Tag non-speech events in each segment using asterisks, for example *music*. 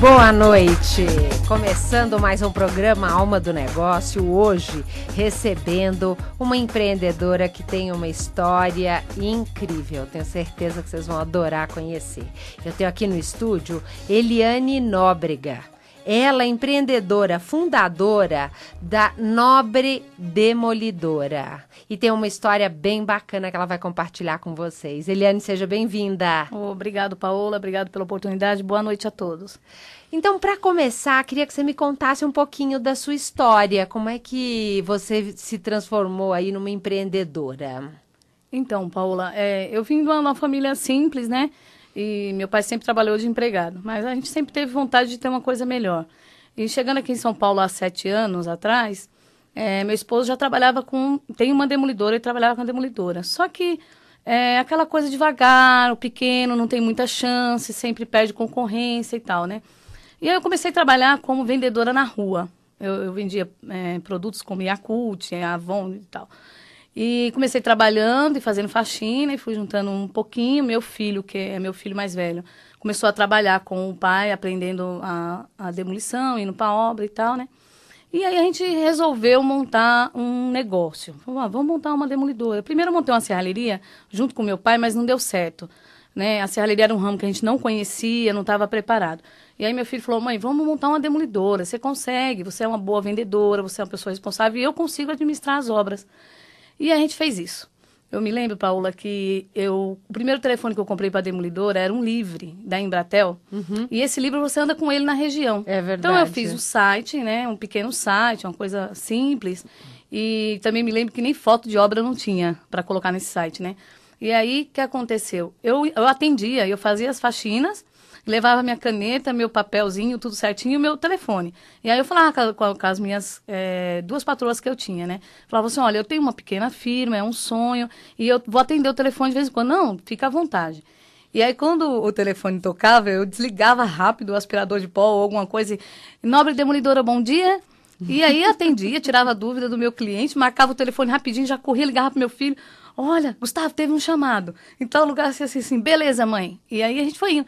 Boa noite! Começando mais um programa Alma do Negócio, hoje recebendo uma empreendedora que tem uma história incrível. Tenho certeza que vocês vão adorar conhecer. Eu tenho aqui no estúdio Eliane Nóbrega. Ela é empreendedora, fundadora da Nobre Demolidora. E tem uma história bem bacana que ela vai compartilhar com vocês. Eliane, seja bem-vinda. Obrigado, Paola. Obrigado pela oportunidade. Boa noite a todos. Então, para começar, queria que você me contasse um pouquinho da sua história. Como é que você se transformou aí numa empreendedora? Então, Paola, é, eu vim de uma família simples, né? E meu pai sempre trabalhou de empregado, mas a gente sempre teve vontade de ter uma coisa melhor. E chegando aqui em São Paulo há sete anos atrás, é, meu esposo já trabalhava com. Tem uma demolidora e trabalhava com a demolidora. Só que é aquela coisa devagar, o pequeno não tem muita chance, sempre perde concorrência e tal, né? E aí eu comecei a trabalhar como vendedora na rua. Eu, eu vendia é, produtos como Yakult, Avon e tal. E comecei trabalhando e fazendo faxina e fui juntando um pouquinho. Meu filho, que é meu filho mais velho, começou a trabalhar com o pai, aprendendo a, a demolição, indo para obra e tal, né? E aí a gente resolveu montar um negócio. Vamos, ah, vamos montar uma demolidora. Primeiro eu montei uma serralheria junto com meu pai, mas não deu certo. Né? A serralheria era um ramo que a gente não conhecia, não estava preparado. E aí meu filho falou, mãe, vamos montar uma demolidora. Você consegue, você é uma boa vendedora, você é uma pessoa responsável e eu consigo administrar as obras. E a gente fez isso. Eu me lembro, Paula, que eu, o primeiro telefone que eu comprei para a demolidora era um livre da Embratel. Uhum. E esse livro você anda com ele na região. É verdade. Então eu fiz um site, né, um pequeno site, uma coisa simples. E também me lembro que nem foto de obra não tinha para colocar nesse site, né? E aí, o que aconteceu? Eu, eu atendia, eu fazia as faxinas levava minha caneta, meu papelzinho, tudo certinho e o meu telefone. E aí eu falava com, com as minhas é, duas patroas que eu tinha, né? Falava assim, olha, eu tenho uma pequena firma, é um sonho, e eu vou atender o telefone de vez em quando. Não, fica à vontade. E aí, quando o telefone tocava, eu desligava rápido o aspirador de pó ou alguma coisa. E, Nobre demolidora, bom dia. E aí atendia, tirava dúvida do meu cliente, marcava o telefone rapidinho, já corria, ligava pro meu filho. Olha, Gustavo, teve um chamado. Em tal lugar, assim, assim, beleza, mãe. E aí a gente foi indo.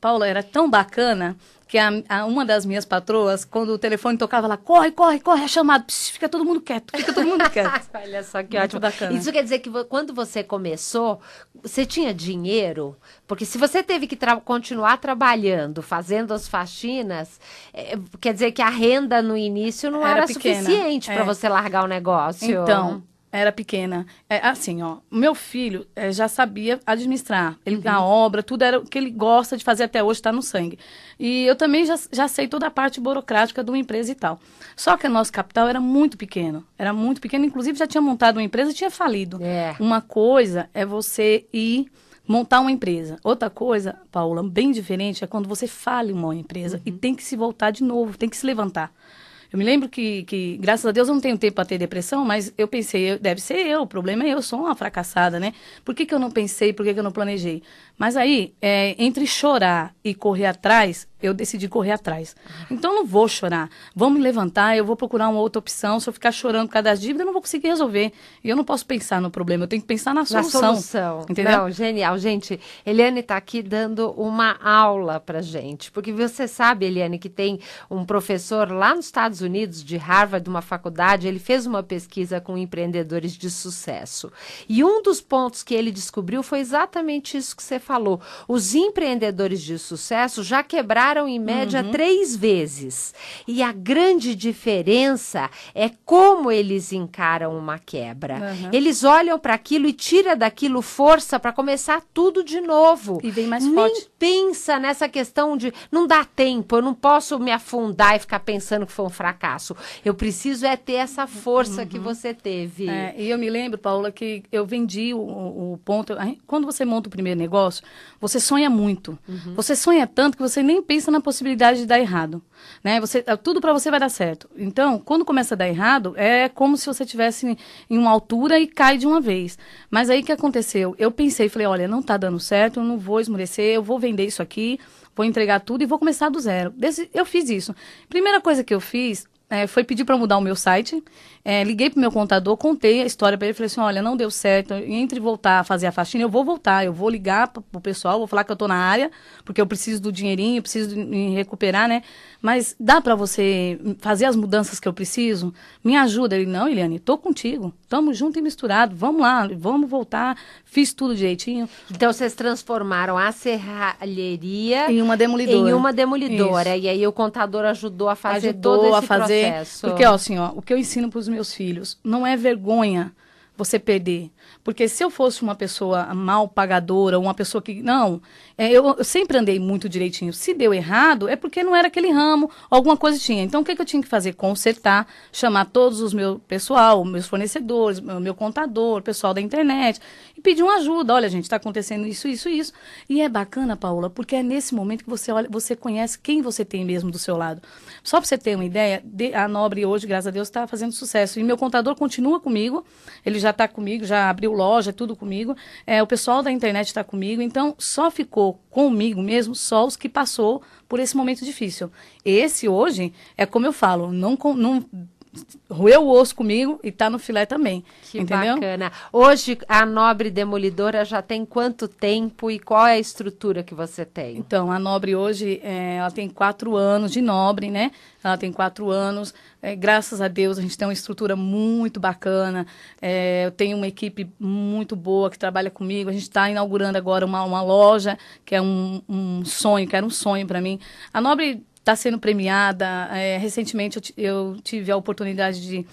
Paula, era tão bacana que a, a, uma das minhas patroas, quando o telefone tocava, ela corre, corre, corre, é chamado, fica todo mundo quieto, fica todo mundo quieto. *laughs* Olha só que Muito ótimo. Bacana. Isso quer dizer que quando você começou, você tinha dinheiro? Porque se você teve que tra continuar trabalhando, fazendo as faxinas, é, quer dizer que a renda no início não era, era suficiente para é. você largar o negócio. Então, era pequena. É, assim, ó, meu filho é, já sabia administrar. Ele, uhum. A obra, tudo era o que ele gosta de fazer até hoje, está no sangue. E eu também já, já sei toda a parte burocrática de uma empresa e tal. Só que o nosso capital era muito pequeno. Era muito pequeno. Inclusive, já tinha montado uma empresa e tinha falido. É. Uma coisa é você ir montar uma empresa. Outra coisa, Paula, bem diferente, é quando você fale uma empresa uhum. e tem que se voltar de novo, tem que se levantar. Eu me lembro que, que, graças a Deus, eu não tenho tempo para ter depressão, mas eu pensei, deve ser eu, o problema é eu, sou uma fracassada, né? Por que, que eu não pensei, por que, que eu não planejei? Mas aí, é, entre chorar e correr atrás, eu decidi correr atrás. Então, não vou chorar. Vamos me levantar, eu vou procurar uma outra opção. Se eu ficar chorando por causa das dívidas, eu não vou conseguir resolver. E eu não posso pensar no problema, eu tenho que pensar na solução. Na solução. Entendeu? Não, genial. Gente, Eliane está aqui dando uma aula para gente. Porque você sabe, Eliane, que tem um professor lá nos Estados Unidos, de Harvard, de uma faculdade, ele fez uma pesquisa com empreendedores de sucesso. E um dos pontos que ele descobriu foi exatamente isso que você falou. Os empreendedores de sucesso já quebraram em média uhum. três vezes. E a grande diferença é como eles encaram uma quebra. Uhum. Eles olham para aquilo e tira daquilo força para começar tudo de novo. E vem mais Nem forte. pensa nessa questão de não dá tempo, eu não posso me afundar e ficar pensando que foi um fracasso. Eu preciso é ter essa força uhum. que você teve. É, e eu me lembro, Paula, que eu vendi o, o ponto. Quando você monta o primeiro negócio, você sonha muito. Uhum. Você sonha tanto que você nem pensa na possibilidade de dar errado. Né? Você, é, tudo para você vai dar certo. Então, quando começa a dar errado, é como se você tivesse em uma altura e cai de uma vez. Mas aí o que aconteceu? Eu pensei, falei, olha, não está dando certo, eu não vou esmorecer, eu vou vender isso aqui, vou entregar tudo e vou começar do zero. eu fiz isso. Primeira coisa que eu fiz é, foi pedir para mudar o meu site. É, liguei pro meu contador, contei a história para ele, falei assim, olha, não deu certo, entre voltar a fazer a faxina, eu vou voltar, eu vou ligar pro, pro pessoal, vou falar que eu tô na área, porque eu preciso do dinheirinho, preciso me recuperar, né? Mas dá para você fazer as mudanças que eu preciso? Me ajuda. Ele, não, Eliane, tô contigo, tamo junto e misturado, vamos lá, vamos voltar, fiz tudo direitinho. Então vocês transformaram a serralheria em uma demolidora. Em uma demolidora, Isso. e aí o contador ajudou a fazer ajudou todo esse a fazer. Porque, ó, assim, ó, o que eu ensino pros meus filhos. Não é vergonha você perder. Porque se eu fosse uma pessoa mal pagadora, uma pessoa que. Não, é, eu, eu, sempre andei muito direitinho. Se deu errado, é porque não era aquele ramo, alguma coisa tinha. Então, o que, que eu tinha que fazer? Consertar, chamar todos os meus pessoal, meus fornecedores, meu, meu contador, pessoal da internet, e pedir uma ajuda. Olha, gente, está acontecendo isso, isso, isso. E é bacana, Paula, porque é nesse momento que você olha, você conhece quem você tem mesmo do seu lado. Só para você ter uma ideia, a Nobre hoje, graças a Deus, está fazendo sucesso. E meu contador continua comigo, ele já está comigo, já abriu loja, tudo comigo. É, o pessoal da internet está comigo, então só ficou comigo mesmo só os que passou por esse momento difícil. Esse hoje é como eu falo, não, não roeu o osso comigo e tá no filé também. Que entendeu? bacana. Hoje a Nobre Demolidora já tem quanto tempo e qual é a estrutura que você tem? Então, a Nobre hoje, é, ela tem quatro anos de Nobre, né? Ela tem quatro anos. É, graças a Deus, a gente tem uma estrutura muito bacana. É, eu tenho uma equipe muito boa que trabalha comigo. A gente está inaugurando agora uma, uma loja, que é um, um sonho, que era um sonho para mim. A Nobre está sendo premiada. É, recentemente eu, eu, tive a oportunidade de estar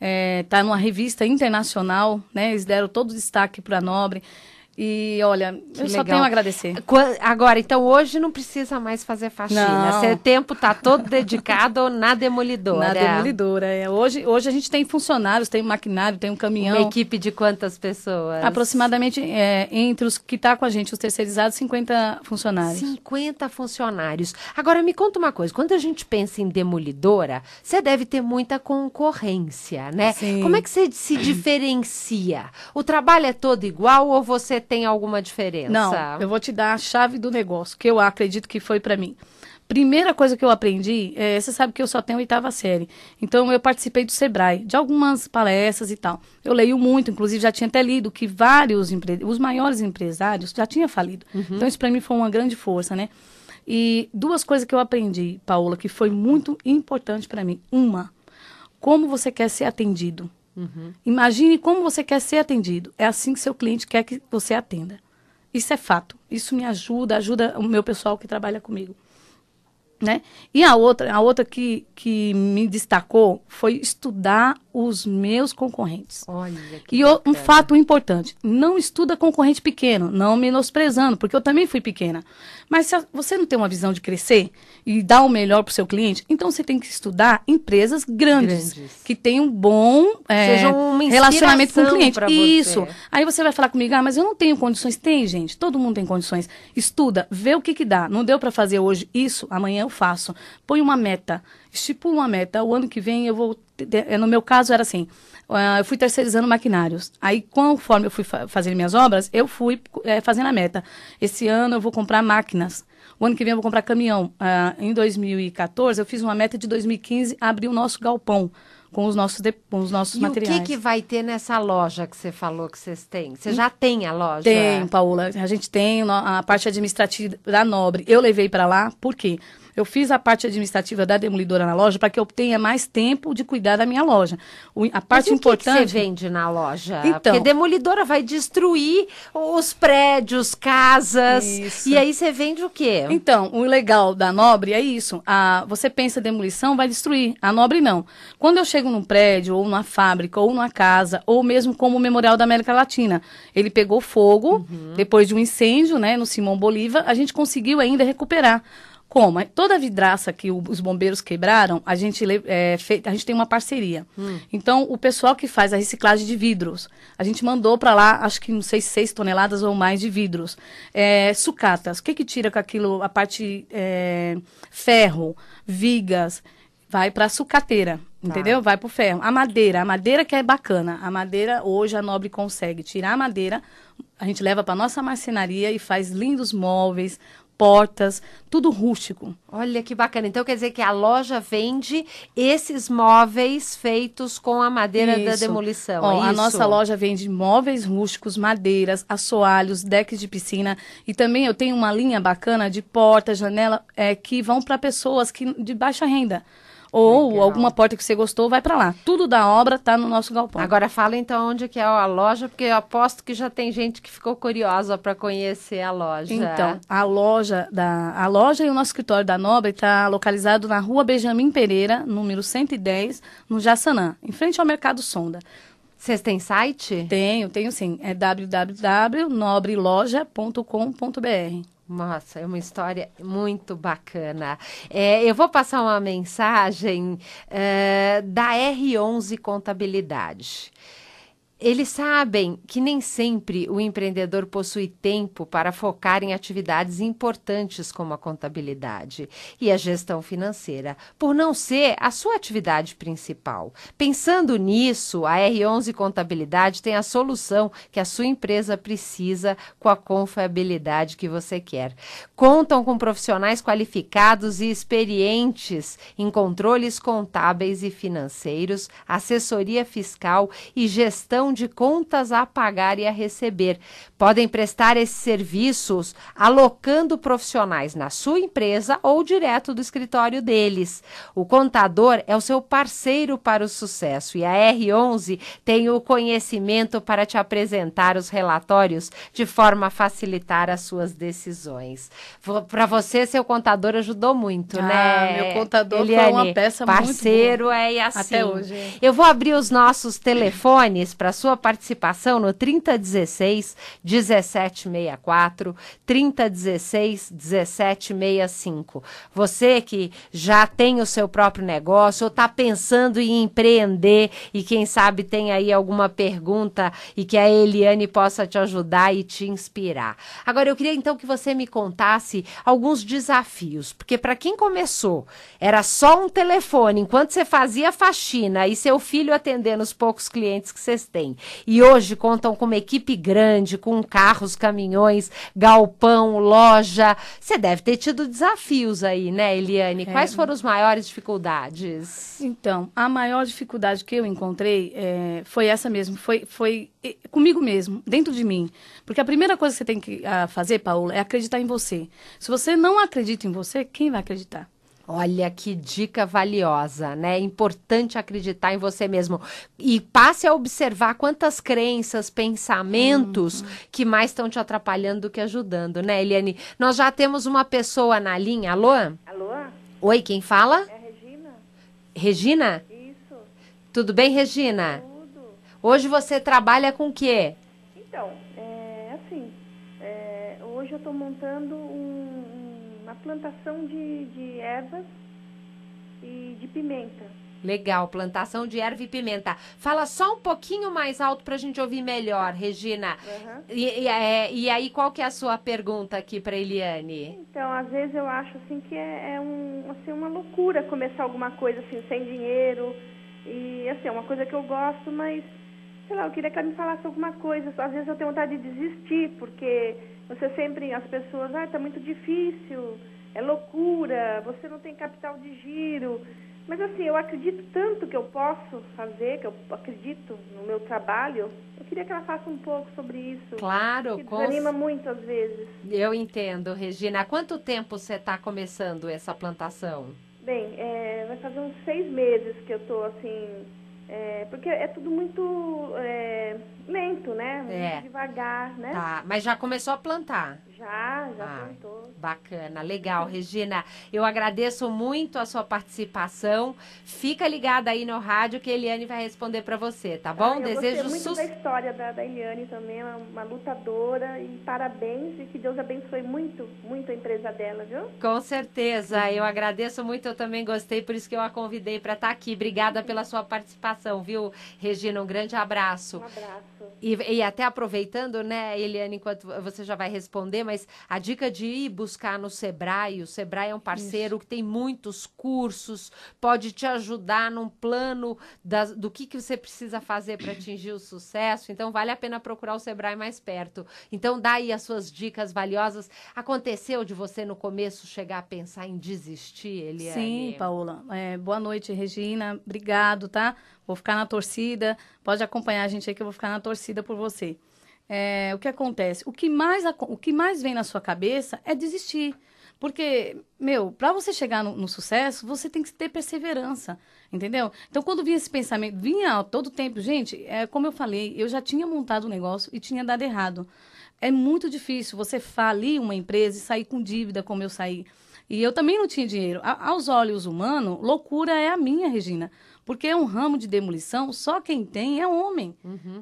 é, tá numa revista internacional, né? Eles deram todo o destaque para a Nobre. E olha, que eu legal. só tenho a agradecer. Agora, então hoje não precisa mais fazer faxina. Seu tempo está todo dedicado na demolidora. Na demolidora. É. Hoje, hoje a gente tem funcionários, tem um maquinário, tem um caminhão. Uma equipe de quantas pessoas? Aproximadamente é, entre os que está com a gente, os terceirizados, 50 funcionários. 50 funcionários. Agora me conta uma coisa, quando a gente pensa em demolidora, você deve ter muita concorrência, né? Sim. Como é que você se diferencia? O trabalho é todo igual ou você tem alguma diferença? Não, eu vou te dar a chave do negócio, que eu acredito que foi para mim. Primeira coisa que eu aprendi, é, você sabe que eu só tenho oitava série. Então eu participei do Sebrae, de algumas palestras e tal. Eu leio muito, inclusive já tinha até lido que vários os maiores empresários já tinham falido. Uhum. Então isso para mim foi uma grande força, né? E duas coisas que eu aprendi, Paola, que foi muito importante para mim. Uma, como você quer ser atendido. Uhum. Imagine como você quer ser atendido. É assim que seu cliente quer que você atenda. Isso é fato. Isso me ajuda, ajuda o meu pessoal que trabalha comigo. Né? E a outra, a outra que, que me destacou foi estudar os meus concorrentes. Olha, e o, um fato importante, não estuda concorrente pequeno, não menosprezando, porque eu também fui pequena. Mas se você não tem uma visão de crescer e dar o melhor para o seu cliente, então você tem que estudar empresas grandes, grandes. que tenham um bom é, relacionamento com o cliente. Isso. Você. Aí você vai falar comigo, ah, mas eu não tenho condições. Tem, gente, todo mundo tem condições. Estuda, vê o que que dá. Não deu para fazer hoje isso, amanhã eu faço. Põe uma meta, estipula uma meta. O ano que vem eu vou. É, no meu caso era assim: uh, eu fui terceirizando maquinários. Aí, conforme eu fui fa fazendo minhas obras, eu fui é, fazendo a meta. Esse ano eu vou comprar máquinas. O ano que vem eu vou comprar caminhão. Uh, em 2014, eu fiz uma meta de 2015 abrir o nosso galpão com os nossos, de, com os nossos e materiais. o que, que vai ter nessa loja que você falou que vocês têm? Você já tem a loja? Tem, Paula. A gente tem a parte administrativa da Nobre. Eu levei para lá, por quê? Eu fiz a parte administrativa da demolidora na loja para que eu tenha mais tempo de cuidar da minha loja. O, a parte Mas o importante. que, que você vende na loja? Então- Porque demolidora vai destruir os prédios, casas. Isso. E aí você vende o quê? Então, o legal da Nobre é isso. A, você pensa demolição, vai destruir. A Nobre não. Quando eu chego num prédio, ou numa fábrica, ou numa casa, ou mesmo como o Memorial da América Latina, ele pegou fogo, depois de um incêndio, né, no Simão Bolívar, a gente conseguiu ainda recuperar. Como? É, Toda a vidraça que o- os bombeiros quebraram, a gente, é, fe- a gente tem uma parceria. Então, o pessoal que faz a reciclagem de vidros, a gente mandou para lá, acho que não sei, seis toneladas ou mais de vidros. É, sucatas, o que que tira com aquilo, a parte é, ferro, vigas, vai para sucateira, entendeu? Vai para o ferro. A madeira, a madeira que é bacana. A madeira, hoje, a Nobre consegue tirar a madeira, a gente leva para nossa marcenaria e faz lindos móveis, portas, tudo rústico. Olha que bacana. Então quer dizer que a loja vende esses móveis feitos com a madeira da Isso. demolição. Ó, é a nossa loja vende móveis rústicos, madeiras, assoalhos, decks de piscina e também eu tenho uma linha bacana de porta, janela é, que vão para pessoas que de baixa renda. Ou Legal. alguma porta que você gostou, vai para lá. Tudo da obra tá no nosso galpão. Agora fala então onde que é a loja, porque eu aposto que já tem gente que ficou curiosa para conhecer a loja. Então, a loja da a loja e o nosso escritório da Nobre está localizado na Rua Benjamin Pereira, número 110, no Jaçanã, em frente ao Mercado Sonda. Vocês têm site? Tenho, tenho sim. É www.nobreloja.com.br. Nossa, é uma história muito bacana. É, eu vou passar uma mensagem é, da R11 Contabilidade. Eles sabem que nem sempre o empreendedor possui tempo para focar em atividades importantes como a contabilidade e a gestão financeira, por não ser a sua atividade principal. Pensando nisso, a R11 Contabilidade tem a solução que a sua empresa precisa com a confiabilidade que você quer. Contam com profissionais qualificados e experientes em controles contábeis e financeiros, assessoria fiscal e gestão de contas a pagar e a receber. Podem prestar esses serviços alocando profissionais na sua empresa ou direto do escritório deles. O contador é o seu parceiro para o sucesso e a R11 tem o conhecimento para te apresentar os relatórios de forma a facilitar as suas decisões. Para você, seu contador ajudou muito, Ah, né? meu contador foi Eliane, uma peça muito parceiro é assim. Até hoje. Eu vou abrir os nossos telefones para sua participação no 3016 1764, 3016 1765. Você que já tem o seu próprio negócio ou está pensando em empreender e quem sabe tem aí alguma pergunta e que a Eliane possa te ajudar e te inspirar. Agora eu queria então que você me contasse alguns desafios, porque para quem começou era só um telefone enquanto você fazia faxina e seu filho atendendo os poucos clientes que vocês têm. E hoje contam com uma equipe grande, com carros, caminhões, galpão, loja. Você deve ter tido desafios aí, né, Eliane? Quais foram as maiores dificuldades? Então, a maior dificuldade que eu encontrei é, foi essa mesmo, foi, foi comigo mesmo, dentro de mim. Porque a primeira coisa que você tem que ah, fazer, Paula, é acreditar em você. Se você não acredita em você, quem vai acreditar? Olha que dica valiosa, né? É importante acreditar em você mesmo. E passe a observar quantas crenças, pensamentos que mais estão te atrapalhando do que ajudando, né, Eliane? Nós já temos uma pessoa na linha. Alô? Alô? Oi, quem fala? É a Regina? Regina? Isso, Tudo bem, Regina? tudo. Hoje você trabalha com o quê? Então, é assim, é, hoje eu estou montando um- plantação de, de ervas e de pimenta. Legal, plantação de erva e pimenta. Fala só um pouquinho mais alto para a gente ouvir melhor, Regina. Aham. E, e, é, e aí, qual que é a sua pergunta aqui para Eliane? Então, às vezes eu acho assim que é, é um, assim, uma loucura começar alguma coisa assim sem dinheiro. E assim, é uma coisa que eu gosto, mas sei lá, eu queria que ela me falasse alguma coisa. Às vezes eu tenho vontade de desistir, porque você sempre, as pessoas, ah, tá muito difícil, é loucura, você não tem capital de giro. Mas assim, eu acredito tanto que eu posso fazer, que eu acredito no meu trabalho. Eu queria que ela faça um pouco sobre isso. Claro, que com desanima muito às vezes. Eu entendo, Regina. Há quanto tempo você está começando essa plantação? Bem, é, vai fazer uns seis meses que eu estou assim é, porque é tudo muito é, lento, né? Muito É. devagar, né? Tá, mas já começou a plantar. Já, já Ah. plantou. Bacana, legal, Regina. Eu agradeço muito a sua participação. Fica ligada aí no rádio que a Eliane vai responder para você, tá bom? Ah, eu Desejo muito sucesso. da história da, da Eliane também, é uma, uma lutadora e parabéns e que Deus abençoe muito, muito a empresa dela, viu? Com certeza, eu agradeço muito, eu também gostei, por isso que eu a convidei para estar aqui. Obrigada pela sua participação, viu, Regina? Um grande abraço. Um abraço. E, e até aproveitando, né, Eliane, enquanto você já vai responder, mas a dica de ir buscar no Sebrae, o Sebrae é um parceiro que tem muitos cursos, pode te ajudar num plano das- do que, que você precisa fazer para atingir o sucesso, então vale a pena procurar o Sebrae mais perto. Então dá aí as suas dicas valiosas. Aconteceu de você no começo chegar a pensar em desistir, Eliane? Sim, Paola. É, boa noite, Regina. Obrigado, tá? Vou ficar na torcida. Pode acompanhar a gente aí que eu vou ficar na torcida por você. É, o que acontece? O que, mais, o que mais vem na sua cabeça é desistir. Porque, meu, para você chegar no, no sucesso, você tem que ter perseverança, entendeu? Então, quando vinha esse pensamento, vinha todo tempo, gente, é como eu falei, eu já tinha montado um negócio e tinha dado errado. É muito difícil você falir uma empresa e sair com dívida como eu saí. E eu também não tinha dinheiro. A- aos olhos humanos, loucura é a minha, Regina. Porque é um ramo de demolição, só quem tem é homem.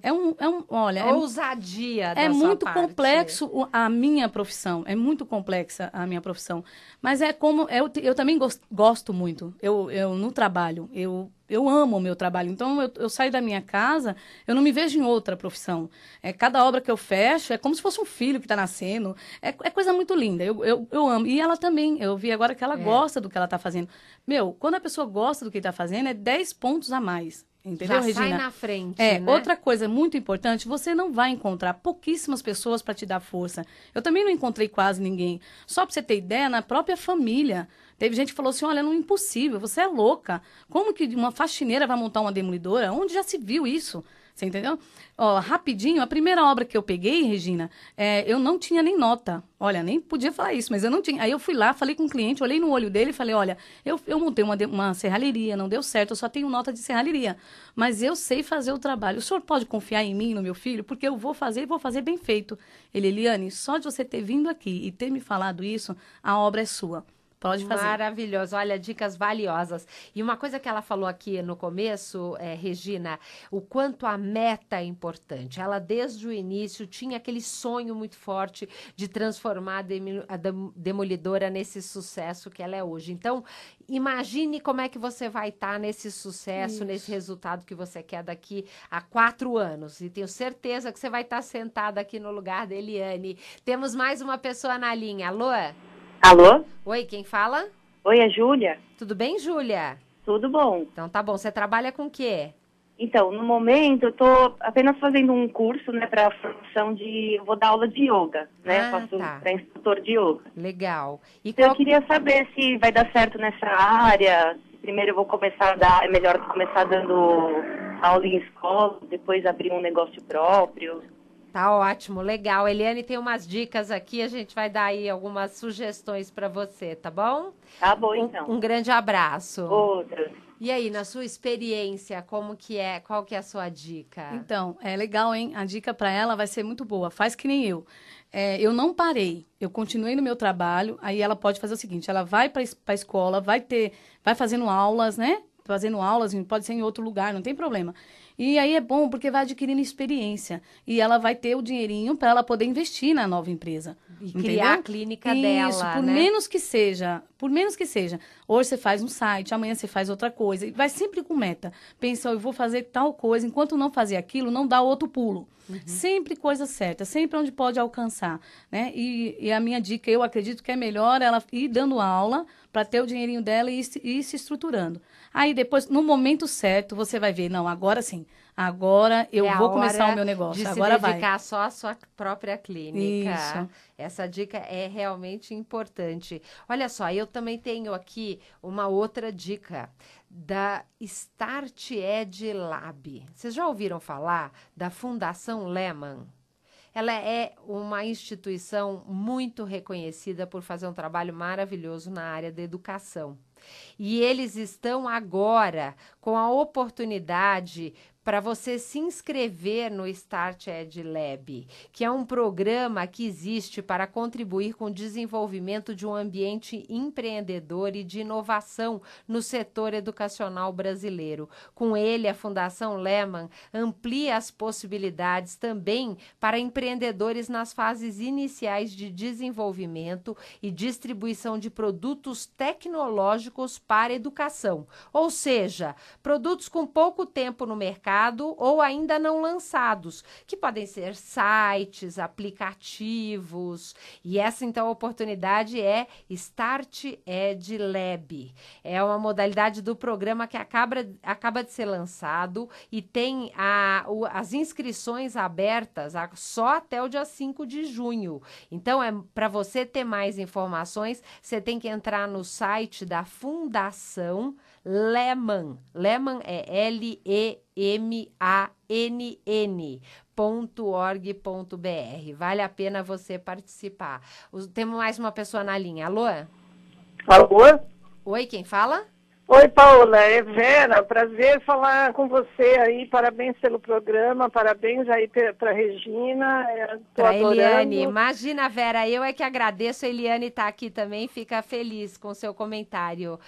É um, é um, olha, é, Ousadia é sua muito parte. complexo a minha profissão. É muito complexa a minha profissão. Mas é como. Eu, te- eu também gos- gosto muito. Eu, eu no trabalho. Eu, eu amo o meu trabalho. Então, eu, eu saio da minha casa, eu não me vejo em outra profissão. É, cada obra que eu fecho é como se fosse um filho que está nascendo. É, é coisa muito linda. Eu, eu, eu amo. E ela também. Eu vi agora que ela É. gosta do que ela está fazendo. Meu, quando a pessoa gosta do que está fazendo, é 10 pontos a mais. Entendeu, Já Regina? sai na frente, É, né? outra coisa muito importante, você não vai encontrar pouquíssimas pessoas para te dar força. Eu também não encontrei quase ninguém. Só para você ter ideia, na própria família. Teve gente que falou assim: olha, não é impossível, você é louca. Como que uma faxineira vai montar uma demolidora? Onde já se viu isso? Você entendeu? Ó, rapidinho, a primeira obra que eu peguei, Regina, é, eu não tinha nem nota. Olha, nem podia falar isso, mas eu não tinha. Aí eu fui lá, falei com o cliente, olhei no olho dele e falei: olha, eu, eu montei uma, uma serralheria, não deu certo, eu só tenho nota de serralheria. Mas eu sei fazer o trabalho. O senhor pode confiar em mim, no meu filho, porque eu vou fazer e vou fazer bem feito. Ele, Eliane, só de você ter vindo aqui e ter me falado isso, a obra é sua. Pode fazer. Maravilhoso, olha, dicas valiosas. E uma coisa que ela falou aqui no começo, é, Regina, o quanto a meta é importante. Ela, desde o início, tinha aquele sonho muito forte de transformar a, demi- a dem- demolidora nesse sucesso que ela é hoje. Então, imagine como é que você vai estar nesse sucesso, nesse resultado que você quer daqui a quatro anos. E tenho certeza que você vai estar sentada aqui no lugar da Eliane. Temos mais uma pessoa na linha. Alô? Alô? Oi, quem fala? Oi, é Júlia? Tudo bem, Júlia? Tudo bom? Então tá bom. Você trabalha com o quê? Então, no momento, eu tô apenas fazendo um curso, né, para formação de... eu Vou dar aula de yoga, né? Ah, Faço tá. para instrutor de yoga. Legal. E Então, qual... eu queria saber se vai dar certo nessa área. Primeiro eu vou começar a dar... É melhor começar dando aula em escola, depois abrir um negócio próprio. Tá ótimo, legal. Eliane tem umas dicas aqui, a gente vai dar aí algumas sugestões para você, tá bom? Tá bom, Um- então. Um, grande abraço. Outra. E aí, na sua experiência, como que é? Qual que é a sua dica? Então, é legal, hein? A dica para ela vai ser muito boa. Faz que nem eu. É, eu não parei, eu continuei no meu trabalho. Aí ela pode fazer o seguinte: ela vai para a escola, vai ter, vai fazendo aulas, né? Fazendo aulas, pode ser em outro lugar, não tem problema. E aí é bom porque vai adquirindo experiência e ela vai ter o dinheirinho para ela poder investir na nova empresa. E entendeu? criar a clínica Isso, dela, por né? menos que seja, por menos que seja. Hoje você faz um site, amanhã você faz outra coisa. E vai sempre com meta. Pensa, eu vou fazer tal coisa, enquanto não fazer aquilo, não dá outro pulo. Uhum. Sempre coisa certa, sempre onde pode alcançar, né? E, e a minha dica, eu acredito que é melhor ela ir dando aula para ter o dinheirinho dela e ir, se- ir se estruturando. Aí depois, no momento certo, você vai ver, não, agora sim, Agora eu É vou começar o meu negócio. De Agora se vai. dedicar só à sua própria clínica. Isso. Essa dica é realmente importante. Olha só, eu também tenho aqui uma outra dica da Start Ed Lab. Vocês já ouviram falar da Fundação Lehman? Ela é uma instituição muito reconhecida por fazer um trabalho maravilhoso na área da educação. E eles estão agora com a oportunidade para você se inscrever no Start Ed Lab, que é um programa que existe para contribuir com o desenvolvimento de um ambiente empreendedor e de inovação no setor educacional brasileiro. Com ele, a Fundação Lehman amplia as possibilidades também para empreendedores nas fases iniciais de desenvolvimento e distribuição de produtos tecnológicos para educação, ou seja, produtos com pouco tempo no mercado ou ainda não lançados, que podem ser sites, aplicativos. E essa então oportunidade é Start Ed Lab. É uma modalidade do programa que acaba, acaba de ser lançado e tem a, o, as inscrições abertas a, só até o dia 5 de junho. Então, é para você ter mais informações, você tem que entrar no site da Fundação Lehman. Lehman é L-E-M-A-N-N. .org.br. Vale a pena você participar. Os- Temos mais uma pessoa na linha. Alô? Alô? Oi, quem fala? Oi, Paula, é Vera, prazer falar com você aí, parabéns pelo programa, parabéns aí para Regina, é, Para. Eliane. Imagina, Vera, eu é que agradeço. A Eliane está aqui também, fica feliz com o seu comentário.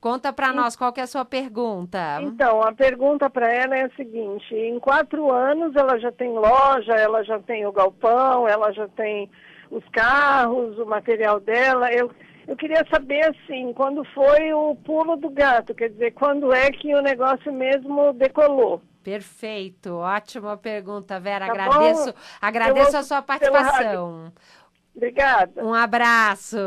Conta para nós qual que é a sua pergunta. Então, a pergunta para ela é a seguinte, em quatro anos ela já tem loja, ela já tem o galpão, ela já tem os carros, o material dela, eu... Eu queria saber, assim, quando foi o pulo do gato, quer dizer, quando é que o negócio mesmo decolou? Perfeito, ótima pergunta, Vera. Tá agradeço, bom? agradeço Eu a sua participação. Obrigada. Um abraço.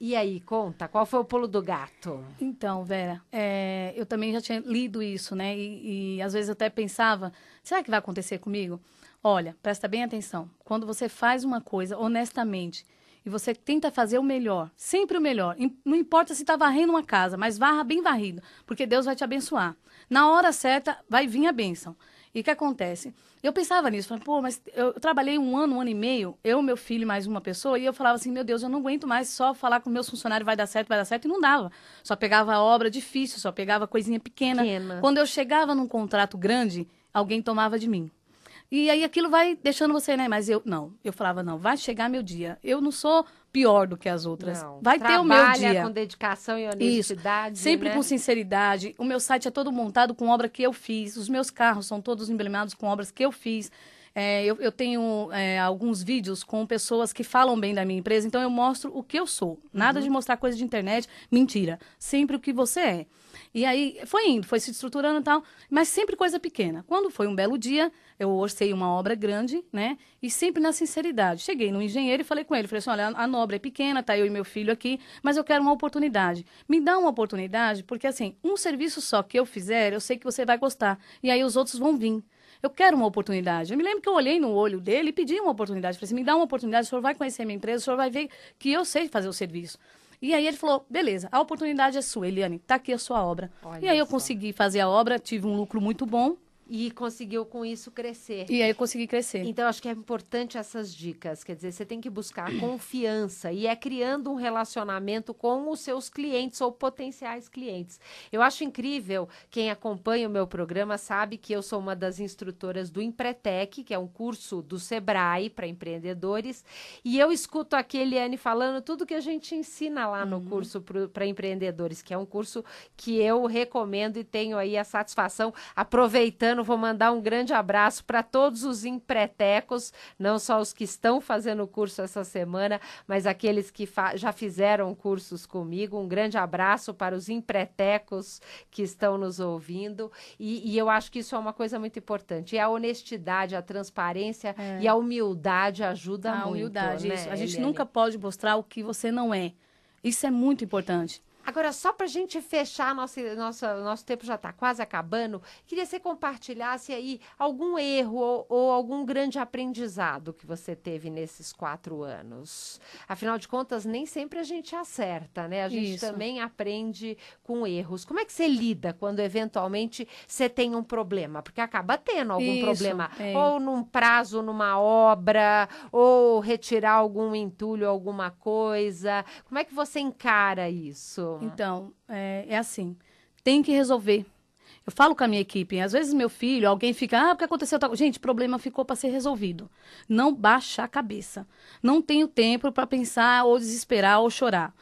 E aí, conta, qual foi o pulo do gato? Então, Vera, é, eu também já tinha lido isso, né? E, e às vezes até pensava, será que vai acontecer comigo? Olha, presta bem atenção. Quando você faz uma coisa honestamente e você tenta fazer o melhor, sempre o melhor, não importa se está varrendo uma casa, mas varra bem varrido, porque Deus vai te abençoar. Na hora certa vai vir a bênção. E o que acontece? Eu pensava nisso, falei, pô, mas eu trabalhei um ano, um ano e meio, eu, meu filho e mais uma pessoa, e eu falava assim, meu Deus, eu não aguento mais só falar com meus funcionários, vai dar certo, vai dar certo, e não dava. Só pegava obra difícil, só pegava coisinha pequena. Pequena. Quando eu chegava num contrato grande, alguém tomava de mim. E aí aquilo vai deixando você, né? Mas eu, não, eu falava, não, vai chegar meu dia. Eu não sou pior do que as outras. Não, vai ter o meu trabalha dia. com dedicação e Isso. honestidade. Sempre né? com sinceridade. O meu site é todo montado com obra que eu fiz. Os meus carros são todos emblemados com obras que eu fiz. É, eu, eu tenho é, alguns vídeos com pessoas que falam bem da minha empresa, então eu mostro o que eu sou. Nada de mostrar coisa de internet, mentira. Sempre o que você é. E aí foi indo, foi se estruturando e tal, mas sempre coisa pequena. Quando foi um belo dia, eu orcei uma obra grande, né? E sempre na sinceridade. Cheguei no engenheiro e falei com ele, falei assim, olha, a obra é pequena, tá eu e meu filho aqui, mas eu quero uma oportunidade. Me dá uma oportunidade, porque assim, um serviço só que eu fizer, eu sei que você vai gostar. E aí os outros vão vir. Eu quero uma oportunidade. Eu me lembro que eu olhei no olho dele e pedi uma oportunidade. Falei assim, me dá uma oportunidade, o senhor vai conhecer minha empresa, o senhor vai ver que eu sei fazer o serviço. E aí ele falou, beleza, a oportunidade é sua, Eliane, tá aqui a sua obra. Olha e aí eu só. consegui fazer a obra, tive um lucro muito bom E conseguiu com isso crescer. e aí eu consegui crescer. Então, acho que é importante essas dicas. Quer dizer, você tem que buscar *clears throat* confiança e é criando um relacionamento com os seus clientes ou potenciais clientes. Eu acho incrível, quem acompanha o meu programa sabe que eu sou uma das instrutoras do Empretec, que é um curso do Sebrae para empreendedores, e eu escuto a Eliane falando tudo que a gente ensina lá no curso para empreendedores, que é um curso que eu recomendo e tenho aí a satisfação, aproveitando, vou mandar um grande abraço para todos os empretecos, não só os que estão fazendo o curso essa semana, mas aqueles que já fizeram cursos comigo. Um grande abraço para os empretecos que estão nos ouvindo. E, e eu acho que isso é uma coisa muito importante. E a honestidade, a transparência e a humildade ajuda a muito. humildade, né, isso. A gente Eliane? nunca pode mostrar o que você não é. Isso é muito importante. Agora, só para a gente fechar, nosso, nosso, nosso tempo já está quase acabando, queria que você compartilhasse aí algum erro ou, ou, algum grande aprendizado que você teve nesses quatro anos. Afinal de contas, nem sempre a gente acerta, né? A gente Isso. também aprende com erros. Como é que você lida quando eventualmente você tem um problema? Porque acaba tendo algum Isso, problema. É. Ou num prazo, numa obra, ou retirar algum entulho, alguma coisa. Como é que você encara isso? Então, é, é assim, tem que resolver. Eu falo com a minha equipe, às vezes meu filho, alguém fica, ah, o que aconteceu? Gente, problema ficou para ser resolvido. Não baixa a cabeça. Não tenho tempo para pensar ou desesperar ou chorar.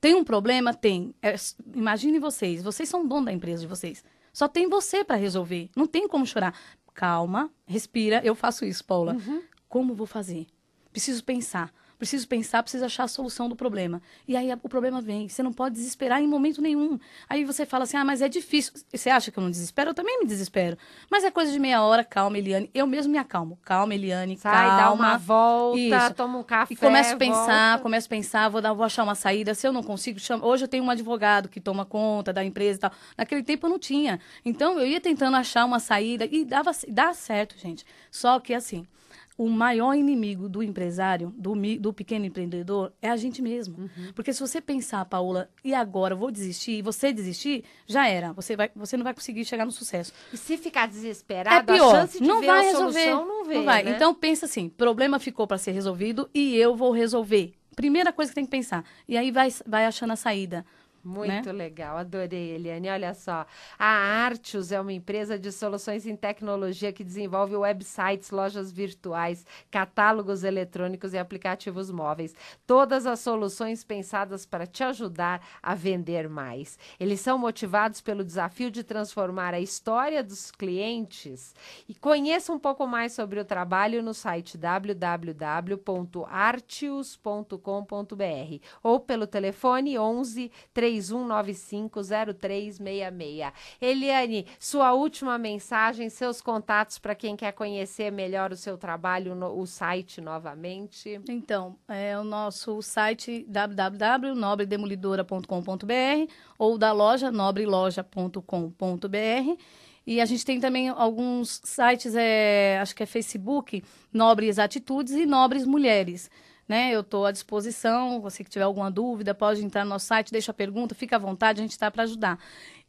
Tem um problema? Tem. É, imagine vocês, vocês são dono da empresa de vocês. Só tem você para resolver. Não tem como chorar. Calma, respira. Eu faço isso, Paula. Uhum. Como vou fazer? Preciso pensar preciso pensar, preciso achar a solução do problema. E aí o problema vem. Você não pode desesperar em momento nenhum. Aí você fala assim: ah, mas é difícil. Você acha que eu não desespero? Eu também me desespero. Mas é coisa de meia hora, calma, Eliane. Eu mesmo me acalmo. Calma, Eliane, Sai, calma. dá uma volta, Isso. toma um café. E começo a pensar, volta. começo a pensar, vou, dar, vou achar uma saída. Se eu não consigo, chamo... hoje eu tenho um advogado que toma conta da empresa e tal. Naquele tempo eu não tinha. Então eu ia tentando achar uma saída e dava, dá certo, gente. Só que assim o maior inimigo do empresário, do, do pequeno empreendedor, é a gente mesmo. Uhum. Porque se você pensar, Paula, e agora vou desistir, e você desistir, já era. Você, vai, você não vai conseguir chegar no sucesso. E se ficar desesperado, é pior. a chance de não ver vai a resolver. solução não vê, não vai. Né? Então pensa assim, problema ficou para ser resolvido e eu vou resolver. Primeira coisa que tem que pensar. E aí vai, vai achando a saída. Muito né? legal, adorei, Eliane. Olha só, a Artius é uma empresa de soluções em tecnologia que desenvolve websites, lojas virtuais, catálogos eletrônicos e aplicativos móveis. Todas as soluções pensadas para te ajudar a vender mais. Eles são motivados pelo desafio de transformar a história dos clientes. E conheça um pouco mais sobre o trabalho no site www.artius.com.br ou pelo telefone 11 3 31950366. Eliane, sua última mensagem, seus contatos para quem quer conhecer melhor o seu trabalho, no, o site novamente. Então, é o nosso site www.nobredemolidora.com.br ou da loja nobreloja.com.br. E a gente tem também alguns sites, é, acho que é Facebook, Nobres Atitudes e Nobres Mulheres né? Eu estou à disposição. Você que tiver alguma dúvida, pode entrar no nosso site, deixa a pergunta, fica à vontade, a gente está para ajudar.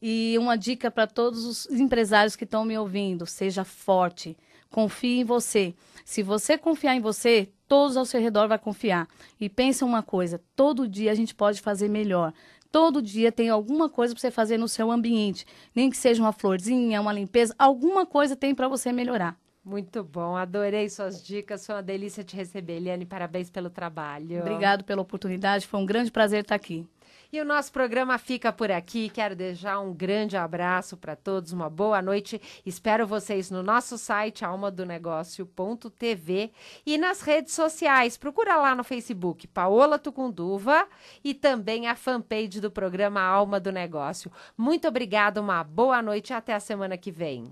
E uma dica para todos os empresários que estão me ouvindo: seja forte, confie em você. Se você confiar em você, todos ao seu redor vão confiar. E pensa uma coisa: todo dia a gente pode fazer melhor. Todo dia tem alguma coisa para você fazer no seu ambiente, nem que seja uma florzinha, uma limpeza, alguma coisa tem para você melhorar. Muito bom, adorei suas dicas, foi uma delícia te receber, Eliane, parabéns pelo trabalho. Obrigado pela oportunidade, foi um grande prazer estar aqui. E o nosso programa fica por aqui. Quero deixar um grande abraço para todos, uma boa noite. Espero vocês no nosso site almadonegócio.tv e nas redes sociais. Procura lá no Facebook Paola Tucunduva e também a fanpage do programa Alma do Negócio. Muito obrigada, uma boa noite e até a semana que vem.